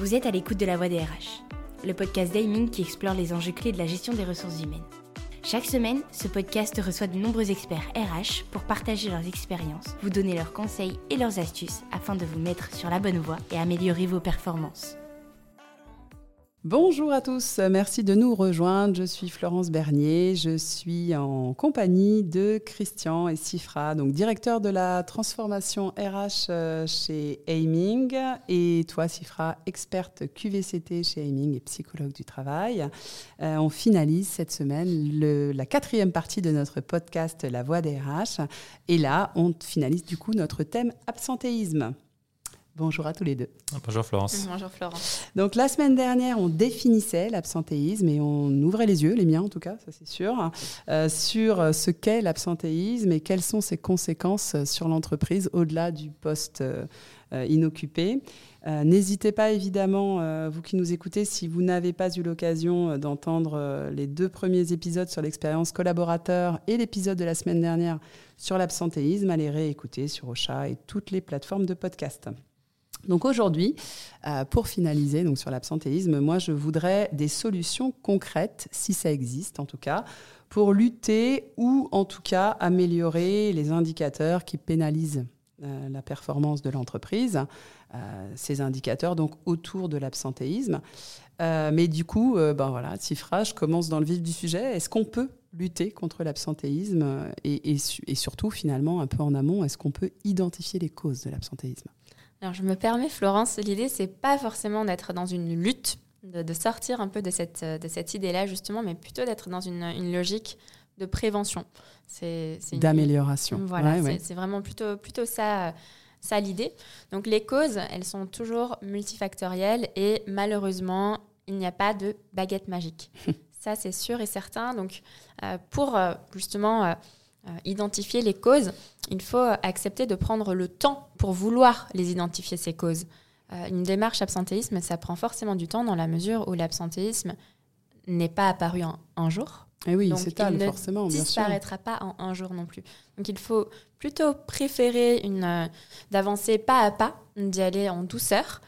Vous êtes à l'écoute de la voix des RH, le podcast d'Aiming qui explore les enjeux clés de la gestion des ressources humaines. Chaque semaine, ce podcast reçoit de nombreux experts RH pour partager leurs expériences, vous donner leurs conseils et leurs astuces afin de vous mettre sur la bonne voie et améliorer vos performances. Bonjour à tous, merci de nous rejoindre. Je suis Florence Bernier, je suis en compagnie de Christian et Sifra, donc directeur de la transformation RH euh, chez Aiming, et toi Sifra, experte QVCT chez Aiming et psychologue du travail. Euh, on finalise cette semaine la quatrième partie de notre podcast La Voix des RH, et là on finalise du coup notre thème absentéisme. Bonjour à tous les deux. Bonjour Florence. Bonjour Florence. Donc la semaine dernière, on définissait l'absentéisme et on ouvrait les yeux, les miens en tout cas, ça c'est sûr, euh, sur ce qu'est l'absentéisme et quelles sont ses conséquences sur l'entreprise au-delà du poste euh, inoccupé. Euh, n'hésitez pas évidemment, vous qui nous écoutez, si vous n'avez pas eu l'occasion d'entendre les deux premiers épisodes sur l'expérience collaborateur et l'épisode de la semaine dernière sur l'absentéisme, à les réécouter sur Ocha et toutes les plateformes de podcast. Donc aujourd'hui, euh, pour finaliser sur l'absentéisme, moi je voudrais des solutions concrètes, si ça existe en tout cas, pour lutter ou en tout cas améliorer les indicateurs qui pénalisent euh, la performance de l'entreprise, euh, ces indicateurs donc autour de l'absentéisme. mais du coup, ben voilà, Tifra, je commence dans le vif du sujet. Est-ce qu'on peut lutter contre l'absentéisme et surtout finalement un peu en amont, est-ce qu'on peut identifier les causes de l'absentéisme? Alors, je me permets, Florence, l'idée, c'est pas forcément d'être dans une lutte, de, sortir un peu de cette, de cette idée-là, justement, mais plutôt d'être dans une, une, logique de prévention. C'est, D'amélioration. Voilà, c'est, vraiment plutôt, plutôt ça. Ça l'idée. Donc les causes, elles sont toujours multifactorielles et malheureusement, il n'y a pas de baguette magique. ça, c'est sûr et certain. Donc euh, pour euh, justement euh, euh, identifier les causes, il faut accepter de prendre le temps pour vouloir les identifier, ces causes. Euh, une démarche absentéisme, ça prend forcément du temps dans la mesure où l'absentéisme n'est pas apparu en un jour. Et eh oui, c'est forcément, bien sûr. disparaîtra pas en un jour non plus. Donc il faut plutôt préférer une euh, d'avancer pas à pas, d'y aller en douceur,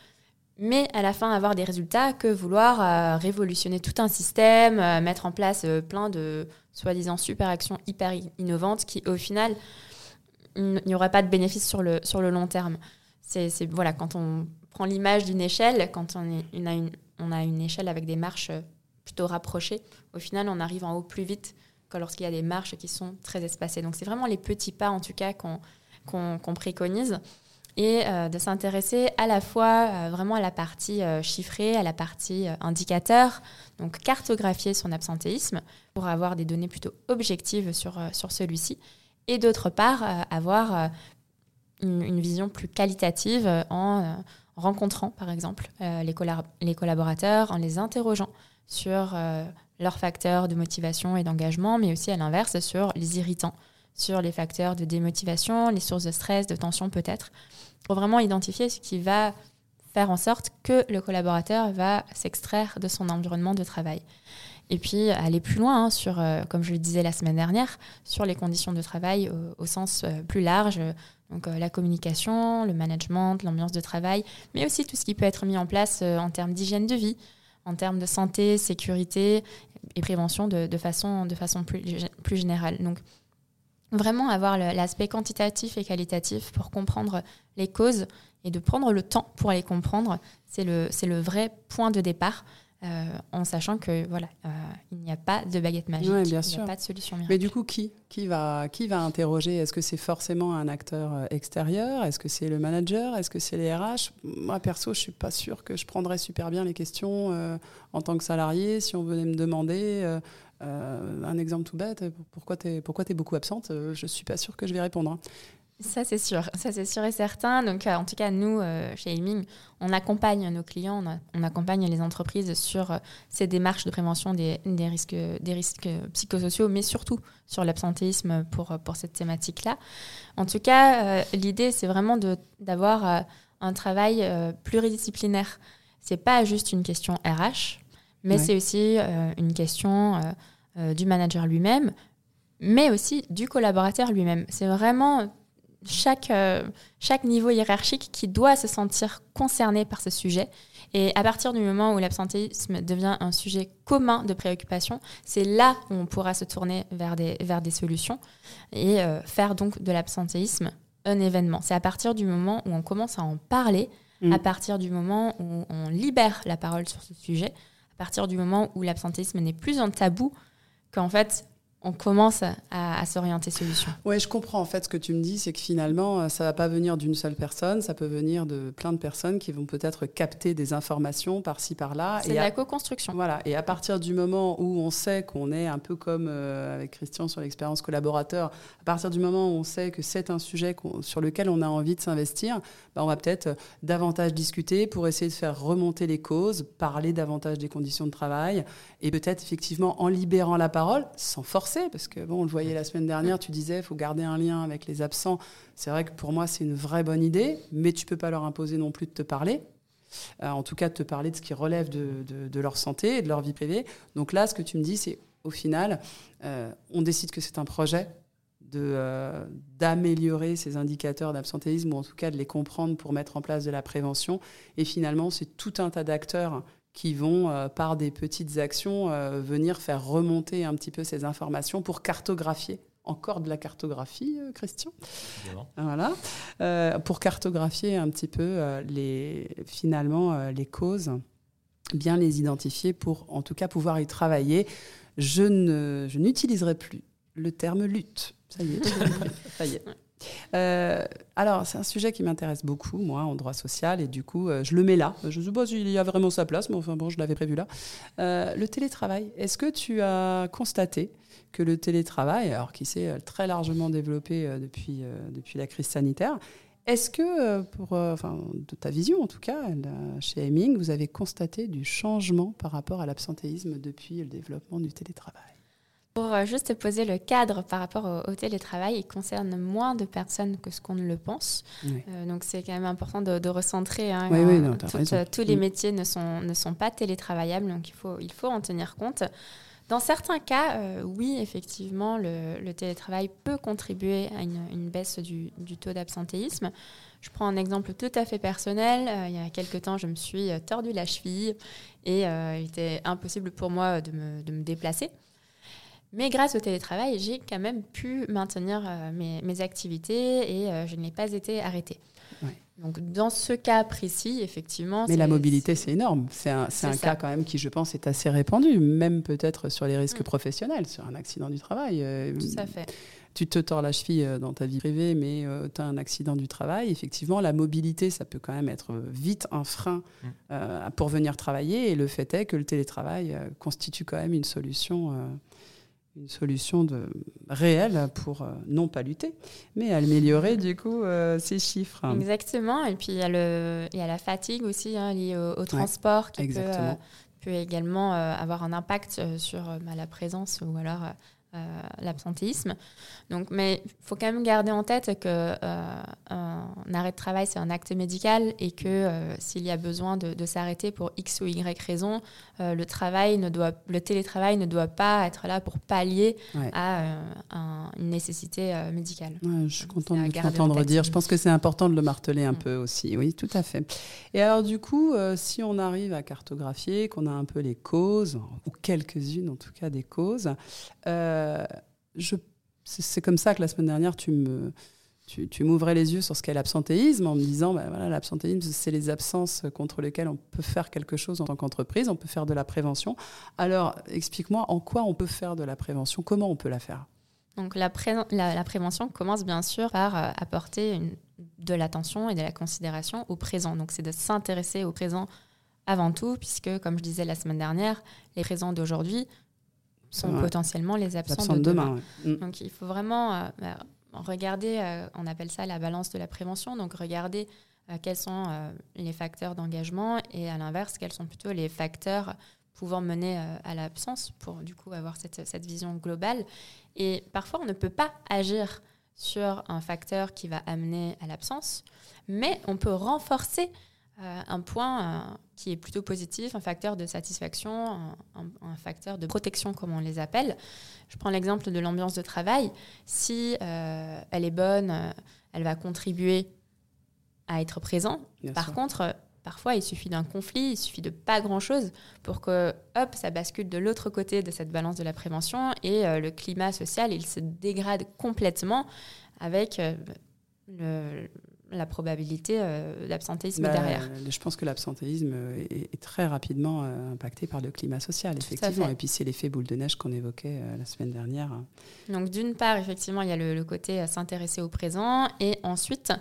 mais à la fin avoir des résultats que vouloir révolutionner tout un système, mettre en place plein de soi-disant super actions hyper innovantes qui, au final, il n'y aura pas de bénéfice sur le, sur le long terme. C'est voilà, quand on prend l'image d'une échelle, quand on, est, a une, on a une échelle avec des marches plutôt rapprochées, au final, on arrive en haut plus vite que lorsqu'il y a des marches qui sont très espacées. Donc, c'est vraiment les petits pas, en tout cas, qu'on préconise et euh, de s'intéresser à la fois euh, vraiment à la partie euh, chiffrée, à la partie indicateur, donc cartographier son absentéisme pour avoir des données plutôt objectives sur, sur celui-ci, et d'autre part avoir une, vision plus qualitative en rencontrant par exemple les, les, collaborateurs, en les interrogeant sur leurs facteurs de motivation et d'engagement, mais aussi à l'inverse sur les irritants sur les facteurs de démotivation, les sources de stress, de tension peut-être, pour vraiment identifier ce qui va faire en sorte que le collaborateur va s'extraire de son environnement de travail. Et puis aller plus loin hein, sur, euh, comme je le disais la semaine dernière, sur les conditions de travail au, sens euh, plus large, donc euh, la communication, le management, l'ambiance de travail, mais aussi tout ce qui peut être mis en place en termes d'hygiène de vie, en termes de santé, sécurité et prévention de, de façon, de façon plus, plus générale. Donc vraiment avoir l'aspect quantitatif et qualitatif pour comprendre les causes et de prendre le temps pour les comprendre, c'est le, le vrai point de départ. Euh, en sachant que voilà, euh, il n'y a pas de baguette magique, il n'y a pas de solution miracle. Mais du coup, qui qui va qui va interroger? Est-ce que c'est forcément un acteur euh, extérieur? Est-ce que c'est le manager? Est-ce que c'est les RH Moi perso, je suis pas sûre que je prendrais super bien les questions en tant que salarié. Si on venait me demander euh, un exemple tout bête, pourquoi tu es, pourquoi es beaucoup absente euh, Je suis pas sûre que je vais répondre. Ça, c'est sûr. Ça, c'est sûr et certain. Donc, euh, en tout cas, nous, chez Aiming, on accompagne nos clients, on, accompagne les entreprises sur ces démarches de prévention des, des, risques, des risques psychosociaux, mais surtout sur l'absentéisme pour, pour cette thématique-là. En tout cas, l'idée, c'est vraiment d'avoir un travail pluridisciplinaire. C'est pas juste une question RH, mais c'est aussi euh, une question euh, euh, du manager lui-même, mais aussi du collaborateur lui-même. C'est vraiment chaque, chaque niveau hiérarchique qui doit se sentir concerné par ce sujet. Et à partir du moment où l'absentéisme devient un sujet commun de préoccupation, c'est là où on pourra se tourner vers des, vers des solutions et faire donc de l'absentéisme un événement. C'est à partir du moment où on commence à en parler, mm. à partir du moment où on libère la parole sur ce sujet, à partir du moment où l'absentéisme n'est plus un tabou, qu'en fait, on commence à, s'orienter solution. Oui, je comprends. En fait, ce que tu me dis, c'est que finalement, euh, ça ne va pas venir d'une seule personne, ça peut venir de plein de personnes qui vont peut-être capter des informations par-ci, par-là. C'est la co-construction. Voilà. Et à partir du moment où on sait qu'on est un peu comme euh, avec Christian sur l'expérience collaborateur, à partir du moment où on sait que c'est un sujet sur lequel on a envie de s'investir, bah, on va peut-être euh, davantage discuter pour essayer de faire remonter les causes, parler davantage des conditions de travail et peut-être effectivement en libérant la parole, sans forcer, parce que bon, on le voyait la semaine dernière, tu disais, il faut garder un lien avec les absents. C'est vrai que pour moi, c'est une vraie bonne idée, mais tu peux pas leur imposer non plus de te parler. Euh, en tout cas, de te parler de ce qui relève de, leur santé et de leur vie privée. Donc là, ce que tu me dis, c'est au final, euh, on décide que c'est un projet euh, d'améliorer ces indicateurs d'absentéisme ou en tout cas de les comprendre pour mettre en place de la prévention. Et finalement, c'est tout un tas d'acteurs qui vont, euh, par des petites actions, euh, venir faire remonter un petit peu ces informations pour cartographier. Encore de la cartographie, euh, Christian? Voilà. pour cartographier un petit peu les, finalement les causes, bien les identifier pour en tout cas pouvoir y travailler. Je n'utiliserai plus le terme lutte. Ça y est, ça y est. Euh, alors, c'est un sujet qui m'intéresse beaucoup, moi, en droit social, et du coup, euh, je le mets là. Je ne sais pas s'il y a vraiment sa place, mais enfin bon, je l'avais prévu là. Euh, le télétravail, est-ce que tu as constaté que le télétravail, alors qui s'est très largement développé depuis, depuis la crise sanitaire, est-ce que, pour, enfin, de ta vision en tout cas, chez Heming, vous avez constaté du changement par rapport à l'absentéisme depuis le développement du télétravail? Pour euh, juste poser le cadre par rapport au, télétravail, il concerne moins de personnes que ce qu'on ne le pense. Euh, donc c'est quand même important de, recentrer. Hein, euh, tous les mm. métiers ne sont, ne sont pas télétravaillables, donc il faut, il faut en tenir compte. Dans certains cas, oui, effectivement, le, télétravail peut contribuer à une, baisse du, taux d'absentéisme. Je prends un exemple tout à fait personnel. il y a quelques temps, je me suis tordu la cheville et il était impossible pour moi de me, de me déplacer. Mais grâce au télétravail, j'ai quand même pu maintenir euh, mes, activités et euh, je n'ai pas été arrêtée. Donc dans ce cas précis, effectivement. Mais la mobilité, c'est énorme. C'est un, un cas quand même qui, je pense, est assez répandu, même peut-être sur les risques mm. professionnels, sur un accident du travail. Euh, Tout à fait. Tu te tords la cheville dans ta vie privée, mais tu as un accident du travail. Effectivement, la mobilité, ça peut quand même être vite un frein mm. pour venir travailler. Et le fait est que le télétravail constitue quand même une solution une solution de, réelle pour euh, non pas lutter, mais améliorer du coup euh, ces chiffres. Exactement. Et puis il y a, le, il y a la fatigue aussi hein, liée au, transport qui peut, euh, peut, également avoir un impact sur bah, la présence ou alors euh, l'absentéisme. Donc, mais il faut quand même garder en tête que euh, un arrêt de travail c'est un acte médical et que euh, s'il y a besoin de, s'arrêter pour x ou y raison, le travail ne doit, le télétravail ne doit pas être là pour pallier à une nécessité médicale. je suis contente de t'entendre dire. Je pense que c'est important de le marteler un mm. peu aussi. Oui, tout à fait. Et alors du coup, si on arrive à cartographier, qu'on a un peu les causes ou quelques-unes en tout cas des causes. Euh, c'est comme ça que la semaine dernière, tu me, tu, m'ouvrais les yeux sur ce qu'est l'absentéisme en me disant, ben voilà, l'absentéisme, c'est les absences contre lesquelles on peut faire quelque chose en tant qu'entreprise, on peut faire de la prévention. Alors, explique-moi en quoi on peut faire de la prévention, comment on peut la faire? Donc la, la, prévention commence bien sûr par euh, apporter de l'attention et de la considération au présent. Donc c'est de s'intéresser au présent avant tout, puisque comme je disais la semaine dernière, les présents d'aujourd'hui sont potentiellement les absents de demain. Mm. Donc il faut vraiment euh, bah, regarder, euh, on appelle ça la balance de la prévention, donc regarder euh, quels sont les facteurs d'engagement et à l'inverse, quels sont plutôt les facteurs pouvant mener à l'absence pour du coup avoir cette, cette, vision globale. Et parfois, on ne peut pas agir sur un facteur qui va amener à l'absence, mais on peut renforcer euh, un point euh, qui est plutôt positif, un facteur de satisfaction, un, facteur de protection comme on les appelle. Je prends l'exemple de l'ambiance de travail. Si euh, elle est bonne, elle va contribuer à être présent. Par contre, parfois, il suffit d'un conflit, il suffit de pas grand-chose pour que, hop, ça bascule de l'autre côté de cette balance de la prévention et le climat social, il se dégrade complètement avec le, la probabilité euh, d'absentéisme bah, derrière. Je pense que l'absentéisme est, très rapidement euh, impacté par le climat social, effectivement. Et puis c'est l'effet boule de neige qu'on évoquait euh, la semaine dernière. Donc d'une part, effectivement, il y a le, le côté s'intéresser au présent, et ensuite,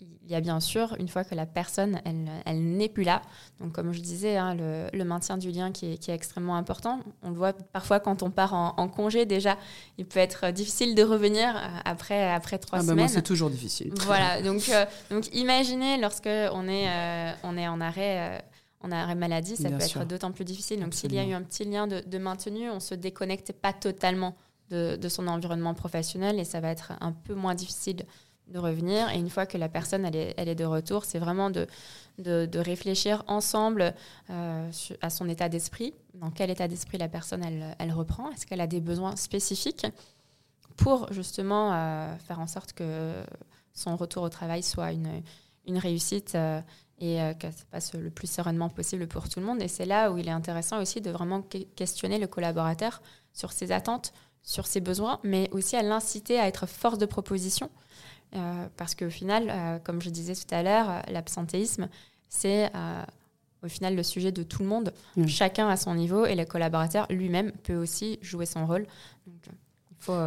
il y a bien sûr, une fois que la personne, elle, elle n'est plus là, donc comme je disais, hein, le, maintien du lien qui est, qui est, extrêmement important. On le voit parfois quand on part en, congé déjà, il peut être difficile de revenir après, après trois ah bah semaines. c'est toujours difficile. Voilà, donc, euh, donc imaginez lorsque on est, euh, on est en arrêt... Euh, en arrêt maladie, ça peut être d'autant plus difficile. Donc, s'il y a eu un petit lien de, de maintenu, on ne se déconnecte pas totalement de, de, son environnement professionnel et ça va être un peu moins difficile de revenir. Et une fois que la personne elle est, elle est de retour, c'est vraiment de, de, réfléchir ensemble euh, à son état d'esprit. Dans quel état d'esprit la personne elle, elle reprend? Est-ce qu'elle a des besoins spécifiques pour justement euh, faire en sorte que son retour au travail soit une, une réussite euh, et que ça passe le plus sereinement possible pour tout le monde? Et c'est là où il est intéressant aussi de vraiment questionner le collaborateur sur ses attentes, sur ses besoins, mais aussi à l'inciter à être force de proposition parce qu'au final, euh, comme je disais tout à l'heure, euh, l'absentéisme, c'est au final le sujet de tout le monde. Chacun à son niveau et le collaborateur lui-même peut aussi jouer son rôle. Donc, il faut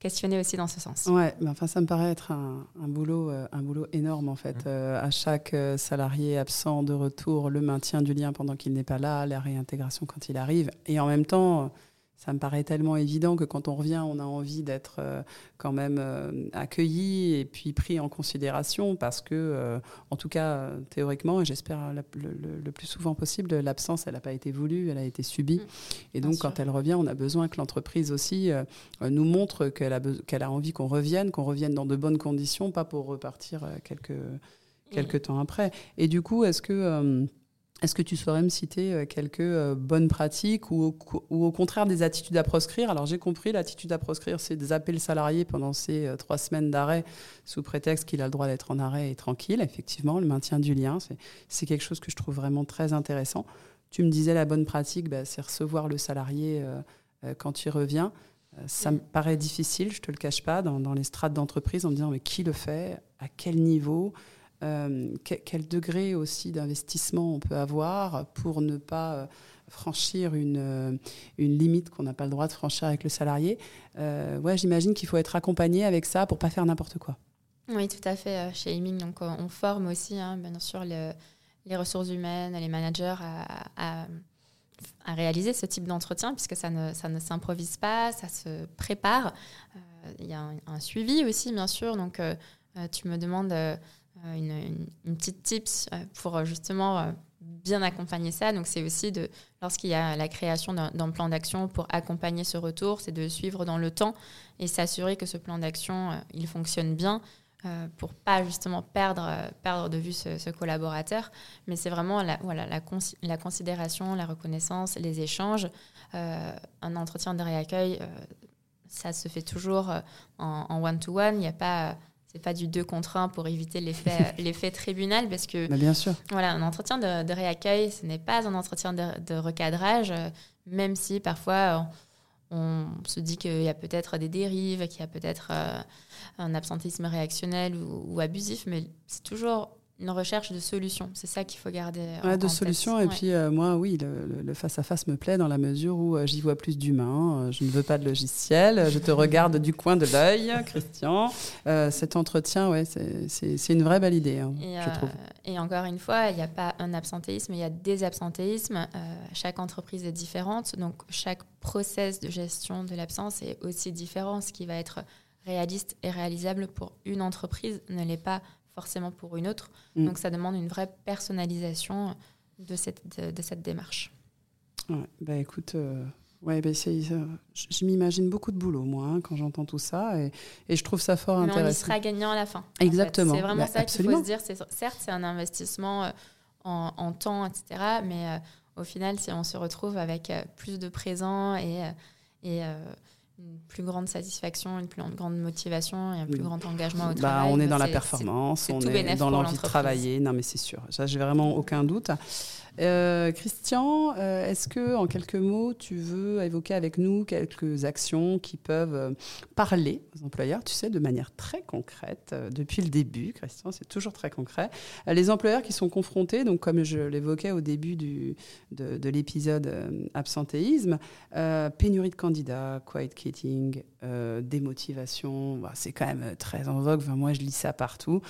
questionner aussi dans ce sens. Ouais, mais enfin, ça me paraît être un, boulot, un boulot énorme en fait. à chaque salarié absent de retour, le maintien du lien pendant qu'il n'est pas là, la réintégration quand il arrive, et en même temps ça me paraît tellement évident que quand on revient, on a envie d'être euh, quand même euh, accueilli et puis pris en considération parce que, euh, en tout cas, théoriquement, et j'espère le, plus souvent possible, l'absence, elle n'a pas été voulue, elle a été subie. Mmh. et donc, quand elle revient, on a besoin que l'entreprise aussi nous montre qu'elle a, qu'elle a envie qu'on revienne, qu'on revienne dans de bonnes conditions, pas pour repartir quelques, quelques temps après. Et du coup, est-ce que est-ce que tu saurais me citer euh, quelques euh, bonnes pratiques ou au, contraire des attitudes à proscrire? Alors j'ai compris, l'attitude à proscrire, c'est de zapper le salarié pendant ces euh, trois semaines d'arrêt sous prétexte qu'il a le droit d'être en arrêt et tranquille. Effectivement, le maintien du lien, c'est quelque chose que je trouve vraiment très intéressant. Tu me disais la bonne pratique, bah, c'est recevoir le salarié quand il revient. ça me paraît difficile, je te le cache pas, dans, dans les strates d'entreprise, en me disant mais qui le fait, à quel niveau? Euh, quel, degré aussi d'investissement on peut avoir pour ne pas euh, franchir une, euh, une limite qu'on n'a pas le droit de franchir avec le salarié? ouais, j'imagine qu'il faut être accompagné avec ça pour pas faire n'importe quoi. Oui, tout à fait. Chez Aiming, donc on forme aussi, hein, bien sûr, les ressources humaines, les managers à, à, réaliser ce type d'entretien, puisque ça ne, ça ne s'improvise pas, ça se prépare. Il y a un, un, suivi aussi, bien sûr. Donc, tu me demandes euh, une, petite tips euh, pour euh, justement bien accompagner ça. Donc, c'est aussi de, lorsqu'il y a la création d'un plan d'action pour accompagner ce retour, c'est de suivre dans le temps et s'assurer que ce plan d'action, il fonctionne bien pour pas justement perdre, perdre de vue ce, collaborateur. Mais c'est vraiment la, voilà, la, la, considération, la reconnaissance, les échanges. un entretien de réaccueil, ça se fait toujours en one-to-one. Il n'y a pas pas du 2 contre 1 pour éviter l'effet tribunal parce que bien sûr. voilà un entretien de, réaccueil ce n'est pas un entretien de, recadrage euh, même si parfois on, se dit qu'il y a peut-être des dérives qu'il y a peut-être euh, un absentisme réactionnel ou, ou abusif mais c'est toujours une recherche de solutions. C'est ça qu'il faut garder. Ouais, de solutions. Et puis, euh, moi, oui, le face-à-face me plaît dans la mesure où euh, j'y vois plus d'humain. Euh, je ne veux pas de logiciel. Je te regarde du coin de l'œil, Christian. cet entretien, ouais, c'est une vraie belle idée, hein, et, je trouve. Et encore une fois, il n'y a pas un absentéisme, il y a des absentéismes. chaque entreprise est différente. Donc, chaque process de gestion de l'absence est aussi différent. Ce qui va être réaliste et réalisable pour une entreprise ne l'est pas forcément pour une autre. Mm. Donc ça demande une vraie personnalisation de cette, de, cette démarche. Ouais, bah écoute, euh, ouais, bah je, m'imagine beaucoup de boulot, moi, hein, quand j'entends tout ça, et, et, je trouve ça fort Mais intéressant. On y sera gagnant à la fin. Exactement. C'est vraiment bah, ça qu'il faut se dire. Certes, c'est un investissement euh, en, en, temps, etc., mais euh, au final, si on se retrouve avec plus de présents et, et une plus grande satisfaction, une plus grande motivation et un plus grand engagement au bah, travail. On est dans la performance, on est dans l'envie de travailler. Non, mais c'est sûr. Ça, j'ai vraiment aucun doute. Euh, Christian, euh, est-ce que, en quelques mots, tu veux évoquer avec nous quelques actions qui peuvent euh, parler aux employeurs, tu sais, de manière très concrète depuis le début, Christian, c'est toujours très concret. Les employeurs qui sont confrontés, donc comme je l'évoquais au début du, de, de l'épisode absentéisme, pénurie de candidats, quiet quitting, démotivation, bah, c'est quand même très en vogue. Moi, je lis ça partout.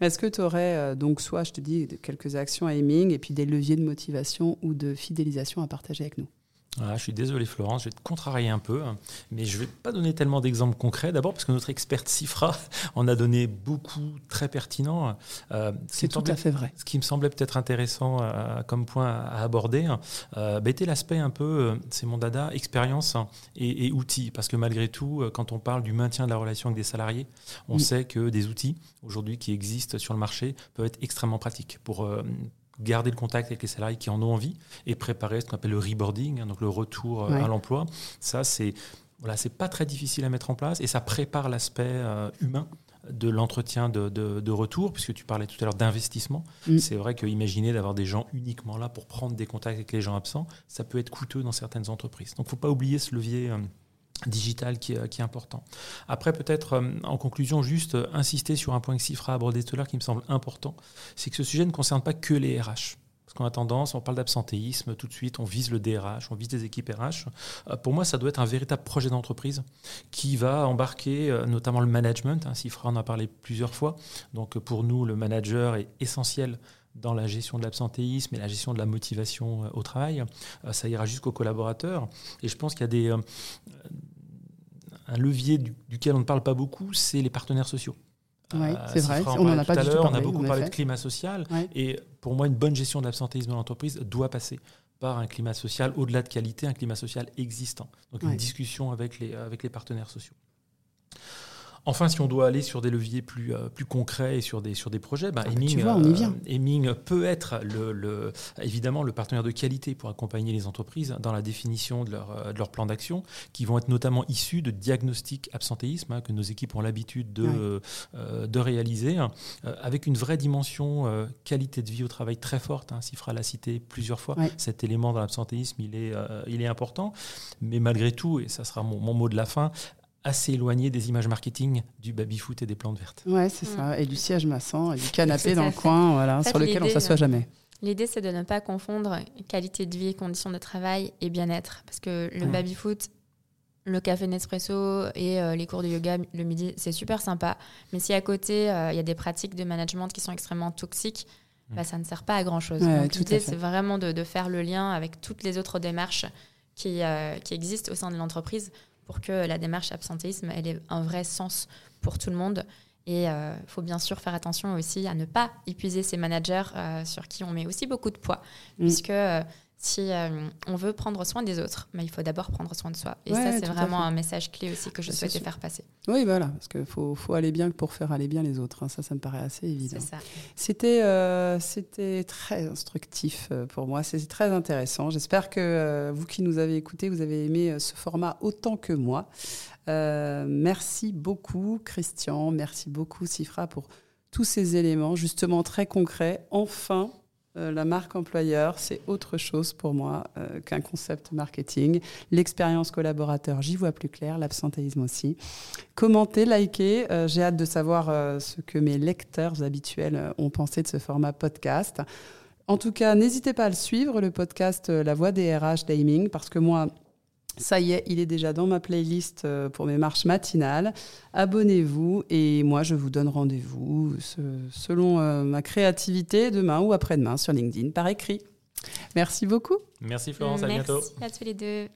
Est-ce que tu aurais donc soit, je te dis, quelques actions aiming et puis des leviers de motivation ou de fidélisation à partager avec nous Voilà, je suis désolé Florence, je vais te contrarier un peu, hein, mais je ne vais pas donner tellement d'exemples concrets. D'abord parce que notre experte Cifra en a donné beaucoup très pertinents. Euh, C'est tout à fait vrai. Ce qui me semblait peut-être intéressant euh, comme point à aborder, hein, euh, bah, était l'aspect un peu, euh, c'est mon dada, expérience hein, et, et outils. Parce que malgré tout, quand on parle du maintien de la relation avec des salariés, on Mm. sait que des outils aujourd'hui qui existent sur le marché peuvent être extrêmement pratiques pour garder le contact avec les salariés qui en ont envie et préparer ce qu'on appelle le reboarding, hein, donc le retour euh, Ouais. à l'emploi. Ça, c'est voilà, c'est pas très difficile à mettre en place et ça prépare l'aspect euh, humain de l'entretien de, de- de retour, puisque tu parlais tout à l'heure d'investissement. Mm. C'est vrai que imaginer d'avoir des gens uniquement là pour prendre des contacts avec les gens absents, ça peut être coûteux dans certaines entreprises. Donc, il ne faut pas oublier ce levier euh, digital qui, est- qui est important. Après, peut-être euh, en conclusion, juste euh, insister sur un point que Sifra a abordé tout à l'heure qui me semble important, c'est que ce sujet ne concerne pas que les RH. Parce qu'on a tendance, on parle d'absentéisme, tout de suite, on vise le DRH, on vise des équipes RH. Euh, Pour moi, ça doit être un véritable projet d'entreprise qui va embarquer euh, notamment le management. Hein, Sifra en a parlé plusieurs fois. Donc euh, pour nous, le manager est essentiel dans la gestion de l'absentéisme et la gestion de la motivation euh, au travail. Euh, Ça ira jusqu'aux collaborateurs. Et je pense qu'il y a des, euh, un levier du- duquel on ne parle pas beaucoup, c'est les partenaires sociaux. Euh, c'est vrai, on n'en parlait a pas tout à du tout l'heure, On a beaucoup en parlé de climat social. Ouais. Et pour moi, une bonne gestion de l'absentéisme dans l'entreprise doit passer par un climat social, au-delà de qualité, un climat social existant. Donc une discussion avec les, avec les partenaires sociaux. Enfin, si on doit aller sur des leviers plus, euh, plus concrets et sur des, sur des projets, Ah vois, euh. Hemming peut être le, le- évidemment le partenaire de qualité pour accompagner les entreprises dans la définition de leur, euh, de leur plan d'action, qui vont être notamment issus de diagnostics absentéisme hein, que nos équipes ont l'habitude de, euh, réaliser, hein, avec une vraie dimension euh, qualité de vie au travail très forte. Hein, Sifra l'a cité plusieurs fois. Cet élément dans l'absentéisme, il, est, il est important. Mais malgré tout, et ça sera mon, mon mot de la fin, assez éloigné des images marketing du baby-foot et des plantes vertes. Ouais, c'est Mm. ça. Et du siège massant, et du canapé dans le coin, voilà, En fait, sur lequel on l'idée, s'assoit jamais. L'idée, c'est de ne pas confondre qualité de vie, conditions de travail et bien-être. Parce que le Ouais. baby-foot, le café Nespresso et euh, les cours de yoga le midi, c'est super sympa. Mais si à côté, euh, il y a des pratiques de management qui sont extrêmement toxiques, Mm. bah, ça ne sert pas à grand-chose. Ouais, Donc l'idée, c'est vraiment de, de faire le lien avec toutes les autres démarches qui, euh, qui existent au sein de l'entreprise pour que la démarche absentéisme elle ait un vrai sens pour tout le monde. Et il faut bien sûr faire attention aussi à ne pas épuiser ces managers euh, sur qui on met aussi beaucoup de poids. Mm. Puisque euh, si euh, on veut prendre soin des autres, mais il faut d'abord prendre soin de soi. Et Ouais, ça, c'est vraiment un message clé aussi que je Bah, souhaitais sûr. faire passer. Oui, voilà, parce qu'il faut, faut aller bien pour faire aller bien les autres. hein. Ça, ça me paraît assez évident. C'était euh, c'était très instructif euh, pour moi, c'est très intéressant. J'espère que euh, vous qui nous avez écoutés, vous avez aimé ce format autant que moi. Merci beaucoup Christian, merci beaucoup Sifra pour tous ces éléments justement très concrets. Enfin, euh, la marque employeur, c'est autre chose pour moi euh, qu'un concept marketing. L'expérience collaborateur, j'y vois plus clair, l'absentéisme aussi. Commentez, likez. Euh, J'ai hâte de savoir ce que mes lecteurs habituels ont pensé de ce format podcast. En tout cas, n'hésitez pas à le suivre, le podcast La Voix des RH d'Aiming, parce que moi, ça y est, il est déjà dans ma playlist euh, pour mes marches matinales. Abonnez-vous et moi, je vous donne rendez-vous selon euh, ma créativité demain ou après-demain sur LinkedIn par écrit. Merci beaucoup. Merci Florence, à bientôt. Merci à tous les deux.